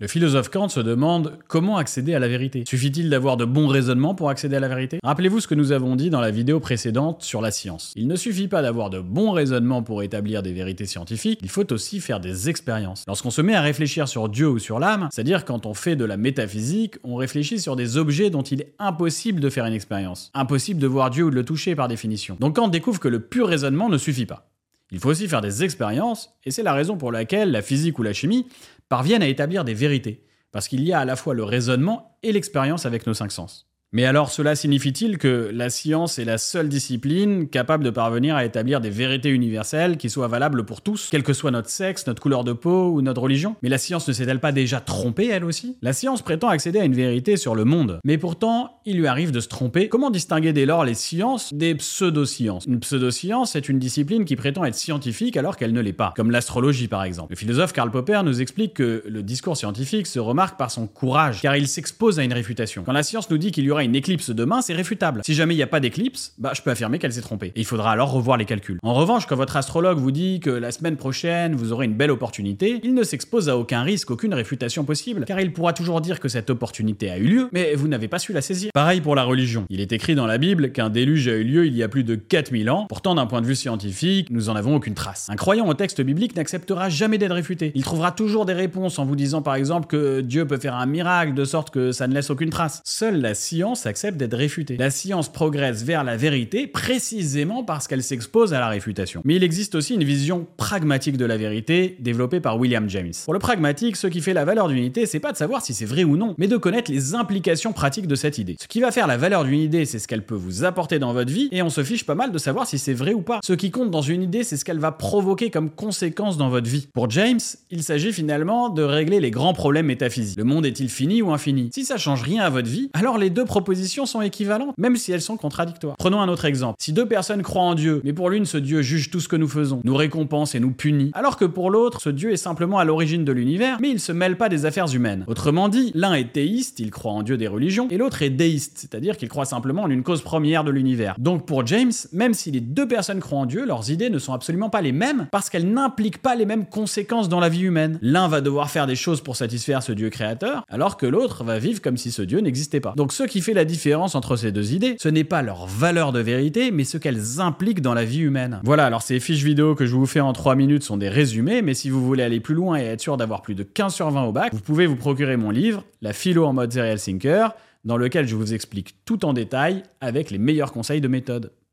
Le philosophe Kant se demande comment accéder à la vérité. Suffit-il d'avoir de bons raisonnements pour accéder à la vérité? Rappelez-vous ce que nous avons dit dans la vidéo précédente sur la science. Il ne suffit pas d'avoir de bons raisonnements pour établir des vérités scientifiques, il faut aussi faire des expériences. Lorsqu'on se met à réfléchir sur Dieu ou sur l'âme, c'est-à-dire quand on fait de la métaphysique, on réfléchit sur des objets dont il est impossible de faire une expérience. Impossible de voir Dieu ou de le toucher par définition. Donc Kant découvre que le pur raisonnement ne suffit pas. Il faut aussi faire des expériences, et c'est la raison pour laquelle la physique ou la chimie parviennent à établir des vérités, parce qu'il y a à la fois le raisonnement et l'expérience avec nos cinq sens. Mais alors cela signifie-t-il que la science est la seule discipline capable de parvenir à établir des vérités universelles qui soient valables pour tous, quel que soit notre sexe, notre couleur de peau ou notre religion? Mais la science ne s'est-elle pas déjà trompée elle aussi? La science prétend accéder à une vérité sur le monde, mais pourtant il lui arrive de se tromper. Comment distinguer dès lors les sciences des pseudosciences? Une pseudoscience est une discipline qui prétend être scientifique alors qu'elle ne l'est pas, comme l'astrologie par exemple. Le philosophe Karl Popper nous explique que le discours scientifique se remarque par son courage, car il s'expose à une réfutation. Quand la science nous dit qu'il y une éclipse demain, c'est réfutable. Si jamais il n'y a pas d'éclipse, bah je peux affirmer qu'elle s'est trompée. Il faudra alors revoir les calculs. En revanche, quand votre astrologue vous dit que la semaine prochaine vous aurez une belle opportunité, il ne s'expose à aucun risque, aucune réfutation possible, car il pourra toujours dire que cette opportunité a eu lieu, mais vous n'avez pas su la saisir. Pareil pour la religion. Il est écrit dans la Bible qu'un déluge a eu lieu il y a plus de 4000 ans, pourtant d'un point de vue scientifique, nous en avons aucune trace. Un croyant au texte biblique n'acceptera jamais d'être réfuté. Il trouvera toujours des réponses en vous disant par exemple que Dieu peut faire un miracle de sorte que ça ne laisse aucune trace. Seule la science accepte d'être réfutée. La science progresse vers la vérité précisément parce qu'elle s'expose à la réfutation. Mais il existe aussi une vision pragmatique de la vérité développée par William James. Pour le pragmatique, ce qui fait la valeur d'une idée, c'est pas de savoir si c'est vrai ou non, mais de connaître les implications pratiques de cette idée. Ce qui va faire la valeur d'une idée, c'est ce qu'elle peut vous apporter dans votre vie, et on se fiche pas mal de savoir si c'est vrai ou pas. Ce qui compte dans une idée, c'est ce qu'elle va provoquer comme conséquence dans votre vie. Pour James, il s'agit finalement de régler les grands problèmes métaphysiques. Le monde est-il fini ou infini? Si ça change rien à votre vie, alors les deux propositions sont équivalentes, même si elles sont contradictoires. Prenons un autre exemple. Si deux personnes croient en Dieu, mais pour l'une ce Dieu juge tout ce que nous faisons, nous récompense et nous punit, alors que pour l'autre ce Dieu est simplement à l'origine de l'univers, mais il se mêle pas des affaires humaines. Autrement dit, l'un est théiste, il croit en Dieu des religions, et l'autre est déiste, c'est-à-dire qu'il croit simplement en une cause première de l'univers. Donc pour James, même si les deux personnes croient en Dieu, leurs idées ne sont absolument pas les mêmes parce qu'elles n'impliquent pas les mêmes conséquences dans la vie humaine. L'un va devoir faire des choses pour satisfaire ce Dieu créateur, alors que l'autre va vivre comme si ce Dieu n'existait pas. Donc ce qui fait la différence entre ces deux idées, ce n'est pas leur valeur de vérité, mais ce qu'elles impliquent dans la vie humaine. Voilà, alors ces fiches vidéo que je vous fais en 3 minutes sont des résumés, mais si vous voulez aller plus loin et être sûr d'avoir plus de 15 sur 20 au bac, vous pouvez vous procurer mon livre, La philo en mode serial thinker, dans lequel je vous explique tout en détail avec les meilleurs conseils de méthode.